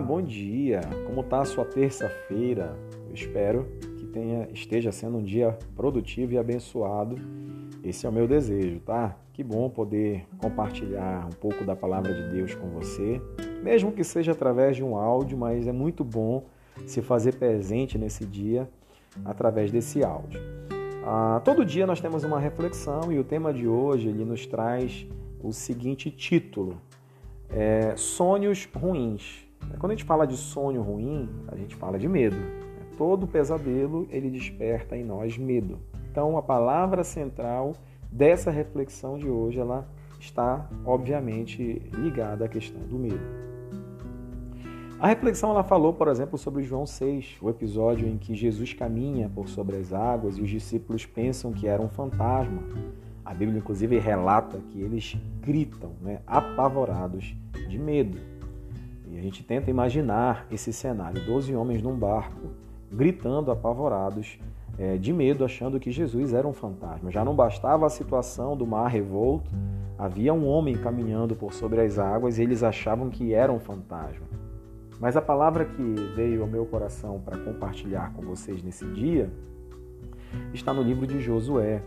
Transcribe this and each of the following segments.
Bom dia. Como está a sua terça-feira? Eu espero que tenha, esteja sendo um dia produtivo e abençoado. Esse é o meu desejo, tá? Que bom poder compartilhar um pouco da palavra de Deus com você, mesmo que seja através de um áudio, mas é muito bom se fazer presente nesse dia através desse áudio. Ah, todo dia nós temos uma reflexão e o tema de hoje ele nos traz o seguinte título: é, sonhos ruins. Quando a gente fala de sonho ruim, a gente fala de medo. Todo pesadelo ele desperta em nós medo. Então a palavra central dessa reflexão de hoje ela está obviamente ligada à questão do medo. A reflexão ela falou, por exemplo, sobre João 6, o episódio em que Jesus caminha por sobre as águas e os discípulos pensam que era um fantasma. A Bíblia, inclusive, relata que eles gritam, né, apavorados de medo. E a gente tenta imaginar esse cenário: doze homens num barco gritando apavorados é, de medo, achando que Jesus era um fantasma. Já não bastava a situação do mar revolto, havia um homem caminhando por sobre as águas e eles achavam que era um fantasma. Mas a palavra que veio ao meu coração para compartilhar com vocês nesse dia está no livro de Josué.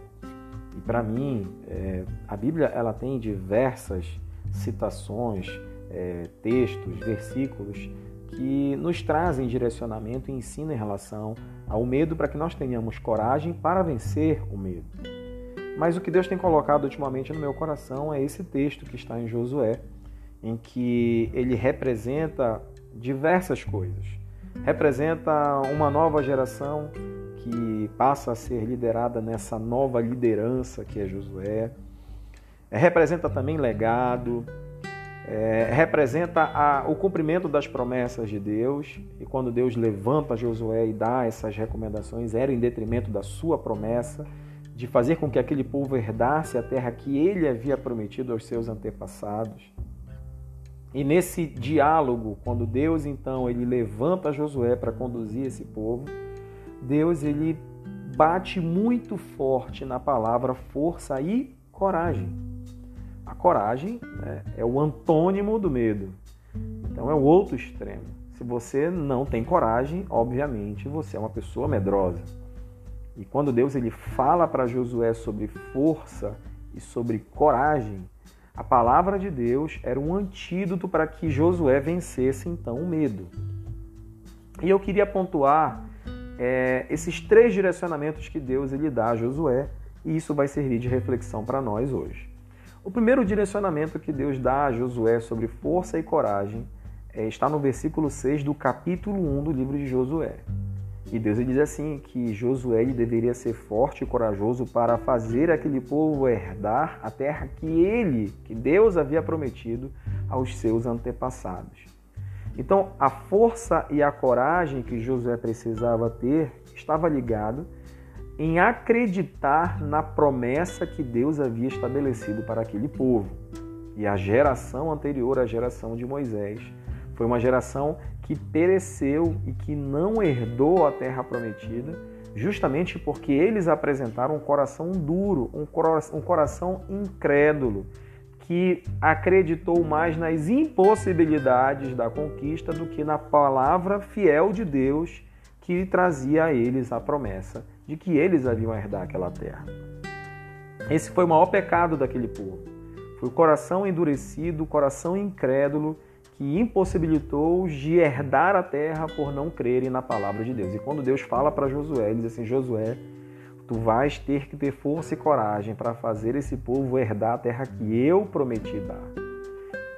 E para mim, é, a Bíblia ela tem diversas citações, é, textos, versículos que nos trazem direcionamento e ensino em relação ao medo para que nós tenhamos coragem para vencer o medo. Mas o que Deus tem colocado ultimamente no meu coração é esse texto que está em Josué, em que ele representa diversas coisas. Representa uma nova geração que passa a ser liderada nessa nova liderança que é Josué. Representa também legado, é, representa a, o cumprimento das promessas de Deus. E quando Deus levanta Josué e dá essas recomendações, era em detrimento da sua promessa de fazer com que aquele povo herdasse a terra que ele havia prometido aos seus antepassados. E nesse diálogo, quando Deus então ele levanta Josué para conduzir esse povo, Deus ele bate muito forte na palavra força e coragem. A coragem né, é o antônimo do medo. Então é o outro extremo. Se você não tem coragem, obviamente você é uma pessoa medrosa. E quando Deus ele fala para Josué sobre força e sobre coragem, a palavra de Deus era um antídoto para que Josué vencesse então o medo. E eu queria pontuar é, esses três direcionamentos que Deus ele dá a Josué, e isso vai servir de reflexão para nós hoje. O primeiro direcionamento que Deus dá a Josué sobre força e coragem é, está no versículo 6 do capítulo 1 do livro de Josué. E Deus diz assim que Josué deveria ser forte e corajoso para fazer aquele povo herdar a terra que ele, que Deus havia prometido aos seus antepassados. Então, a força e a coragem que Josué precisava ter estava ligado em acreditar na promessa que Deus havia estabelecido para aquele povo. E a geração anterior à geração de Moisés foi uma geração que pereceu e que não herdou a terra prometida, justamente porque eles apresentaram um coração duro, um coração incrédulo, que acreditou mais nas impossibilidades da conquista do que na palavra fiel de Deus que trazia a eles a promessa de que eles haviam herdar aquela terra. Esse foi o maior pecado daquele povo. Foi o coração endurecido, o coração incrédulo que impossibilitou de herdar a terra por não crerem na palavra de Deus. E quando Deus fala para Josué, ele diz assim: Josué, tu vais ter que ter força e coragem para fazer esse povo herdar a terra que eu prometi dar.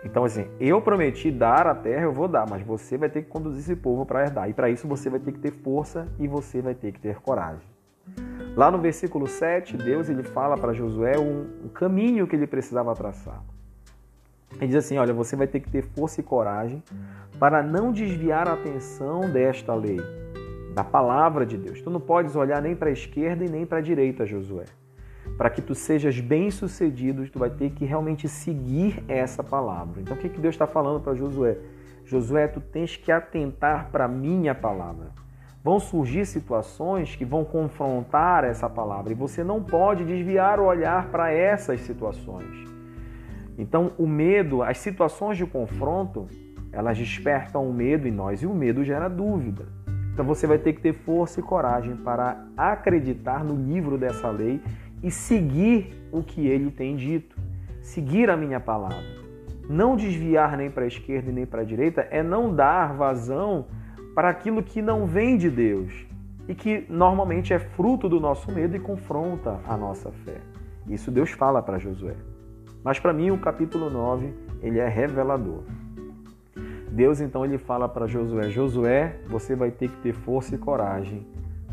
Então, assim, eu prometi dar a terra, eu vou dar, mas você vai ter que conduzir esse povo para herdar. E para isso você vai ter que ter força e você vai ter que ter coragem. Lá no versículo 7, Deus ele fala para Josué um, um caminho que ele precisava traçar. Ele diz assim: Olha, você vai ter que ter força e coragem para não desviar a atenção desta lei da palavra de Deus. Tu não podes olhar nem para a esquerda e nem para a direita, Josué. Para que tu sejas bem-sucedido, tu vai ter que realmente seguir essa palavra. Então, o que, que Deus está falando para Josué? Josué, tu tens que atentar para a minha palavra. Vão surgir situações que vão confrontar essa palavra e você não pode desviar o olhar para essas situações. Então, o medo, as situações de confronto, elas despertam o medo em nós e o medo gera dúvida. Então você vai ter que ter força e coragem para acreditar no livro dessa lei e seguir o que ele tem dito, seguir a minha palavra. Não desviar nem para a esquerda nem para a direita é não dar vazão para aquilo que não vem de Deus e que normalmente é fruto do nosso medo e confronta a nossa fé. Isso Deus fala para Josué. Mas para mim o capítulo 9, ele é revelador. Deus então ele fala para Josué: Josué, você vai ter que ter força e coragem.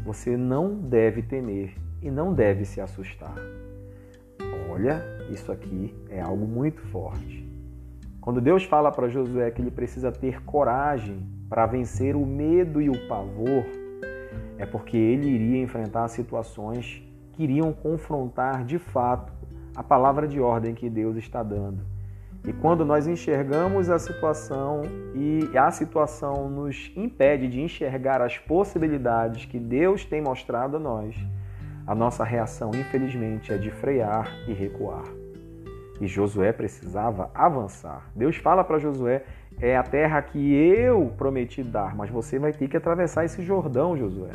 Você não deve temer e não deve se assustar. Olha, isso aqui é algo muito forte. Quando Deus fala para Josué que ele precisa ter coragem para vencer o medo e o pavor, é porque ele iria enfrentar situações que iriam confrontar de fato a palavra de ordem que Deus está dando. E quando nós enxergamos a situação e a situação nos impede de enxergar as possibilidades que Deus tem mostrado a nós, a nossa reação, infelizmente, é de frear e recuar. E Josué precisava avançar. Deus fala para Josué: é a terra que eu prometi dar, mas você vai ter que atravessar esse Jordão, Josué.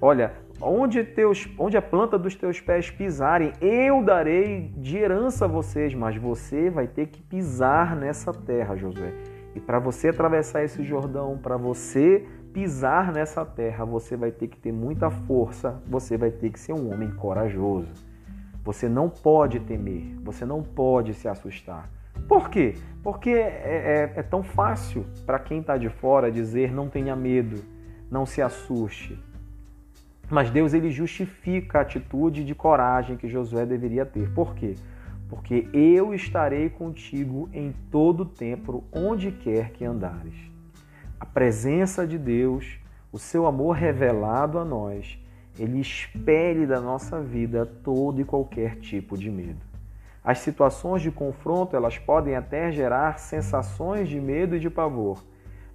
Olha, onde, teus, onde a planta dos teus pés pisarem, eu darei de herança a vocês, mas você vai ter que pisar nessa terra, Josué. E para você atravessar esse Jordão, para você pisar nessa terra, você vai ter que ter muita força, você vai ter que ser um homem corajoso. Você não pode temer, você não pode se assustar. Por quê? Porque é, é, é tão fácil para quem está de fora dizer não tenha medo, não se assuste. Mas Deus ele justifica a atitude de coragem que Josué deveria ter. Por quê? Porque eu estarei contigo em todo o tempo, onde quer que andares. A presença de Deus, o seu amor revelado a nós, ele expele da nossa vida todo e qualquer tipo de medo. As situações de confronto, elas podem até gerar sensações de medo e de pavor,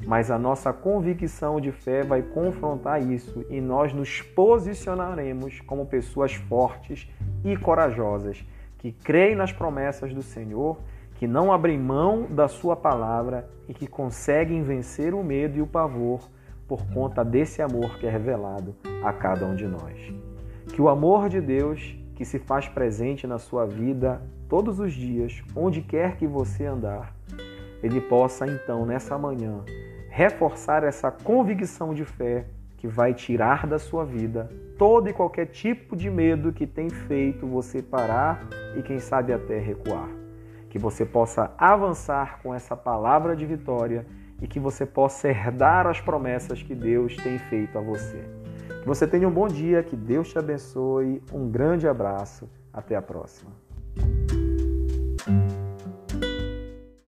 mas a nossa convicção de fé vai confrontar isso e nós nos posicionaremos como pessoas fortes e corajosas que creem nas promessas do Senhor, que não abrem mão da Sua palavra e que conseguem vencer o medo e o pavor por conta desse amor que é revelado a cada um de nós. Que o amor de Deus, que se faz presente na sua vida todos os dias, onde quer que você andar, ele possa então nessa manhã reforçar essa convicção de fé que vai tirar da sua vida todo e qualquer tipo de medo que tem feito você parar e quem sabe até recuar. Que você possa avançar com essa palavra de vitória e que você possa herdar as promessas que Deus tem feito a você. Que você tenha um bom dia, que Deus te abençoe, um grande abraço, até a próxima.